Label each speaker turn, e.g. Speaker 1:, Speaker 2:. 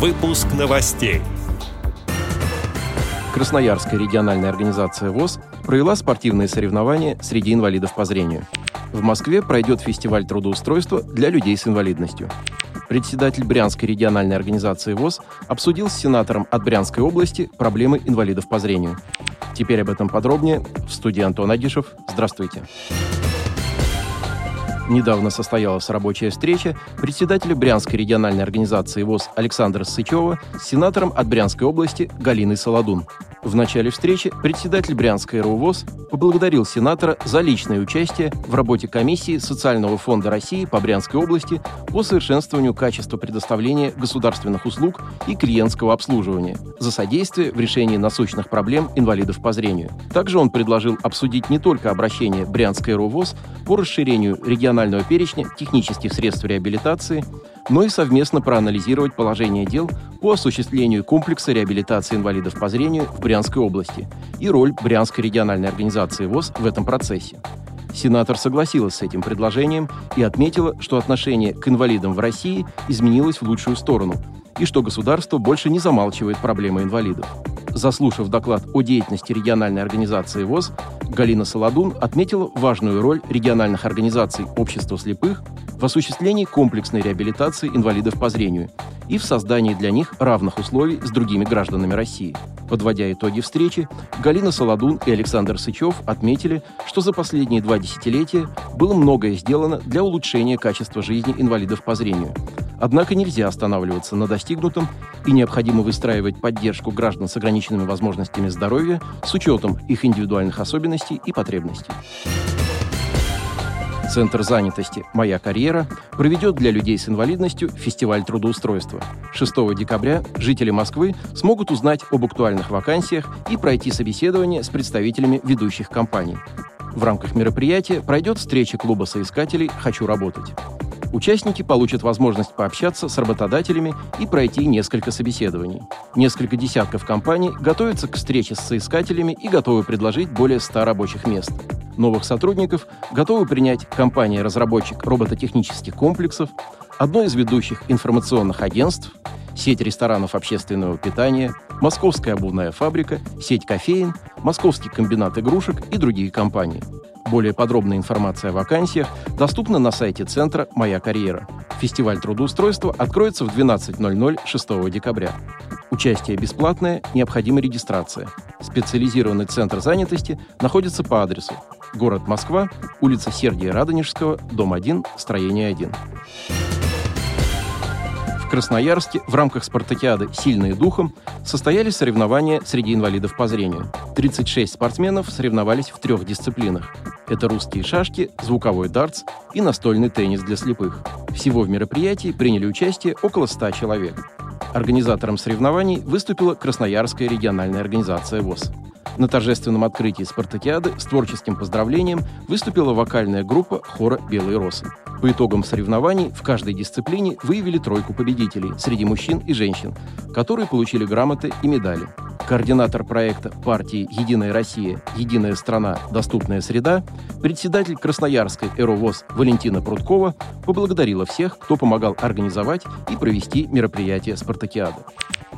Speaker 1: Выпуск новостей.
Speaker 2: Красноярская региональная организация ВОЗ провела спортивные соревнования среди инвалидов по зрению. В Москве пройдет фестиваль трудоустройства для людей с инвалидностью. Председатель Брянской региональной организации ВОЗ обсудил с сенатором от Брянской области проблемы инвалидов по зрению. Теперь об этом подробнее в студии Антон Агишев. Здравствуйте. Недавно состоялась рабочая встреча председателя Брянской региональной организации ВОЗ Александра Сычева с сенатором от Брянской области Галиной Солодун. В начале встречи председатель Брянской РУВОЗ поблагодарил сенатора за личное участие в работе комиссии Социального фонда России по Брянской области по совершенствованию качества предоставления государственных услуг и клиентского обслуживания, за содействие в решении насущных проблем инвалидов по зрению. Также он предложил обсудить не только обращение Брянской РУВОЗ по расширению регионального перечня технических средств реабилитации, но и совместно проанализировать положение дел по осуществлению комплекса реабилитации инвалидов по зрению в Брянской области и роль Брянской региональной организации ВОЗ в этом процессе. Сенатор согласилась с этим предложением и отметила, что отношение к инвалидам в России изменилось в лучшую сторону и что государство больше не замалчивает проблемы инвалидов. Заслушав доклад о деятельности региональной организации ВОЗ, Галина Солодун отметила важную роль региональных организаций общества слепых в осуществлении комплексной реабилитации инвалидов по зрению и в создании для них равных условий с другими гражданами России. Подводя итоги встречи, Галина Солодун и Александр Сычев отметили, что за последние два десятилетия было многое сделано для улучшения качества жизни инвалидов по зрению. Однако нельзя останавливаться на достигнутом и необходимо выстраивать поддержку граждан с ограниченными возможностями здоровья с учетом их индивидуальных особенностей и потребностей. Центр занятости «Моя карьера» проведет для людей с инвалидностью фестиваль трудоустройства. 6 декабря жители Москвы смогут узнать об актуальных вакансиях и пройти собеседование с представителями ведущих компаний. В рамках мероприятия пройдет встреча клуба соискателей «Хочу работать». Участники получат возможность пообщаться с работодателями и пройти несколько собеседований. Несколько десятков компаний готовятся к встрече с соискателями и готовы предложить более 100 рабочих мест. Новых сотрудников готовы принять компания-разработчик робототехнических комплексов, одно из ведущих информационных агентств, сеть ресторанов общественного питания, Московская обувная фабрика, сеть кофеин, Московский комбинат игрушек и другие компании. Более подробная информация о вакансиях доступна на сайте центра «Моя карьера». Фестиваль трудоустройства откроется в 12.00 6 декабря. Участие бесплатное, необходима регистрация. Специализированный центр занятости находится по адресу Город Москва, улица Сергия Радонежского, дом 1, строение 1. Красноярске в рамках спартакиады «Сильные духом» состоялись соревнования среди инвалидов по зрению. 36 спортсменов соревновались в трех дисциплинах. Это русские шашки, звуковой дартс и настольный теннис для слепых. Всего в мероприятии приняли участие около 100 человек. Организатором соревнований выступила Красноярская региональная организация ВОЗ. На торжественном открытии спартакиады с творческим поздравлением выступила вокальная группа хора «Белые росы». По итогам соревнований в каждой дисциплине выявили тройку победителей среди мужчин и женщин, которые получили грамоты и медали. Координатор проекта партии «Единая Россия. Единая страна. Доступная среда» председатель Красноярской «Эровоз» Валентина Прудкова поблагодарила всех, кто помогал организовать и провести мероприятие «Спартакиады».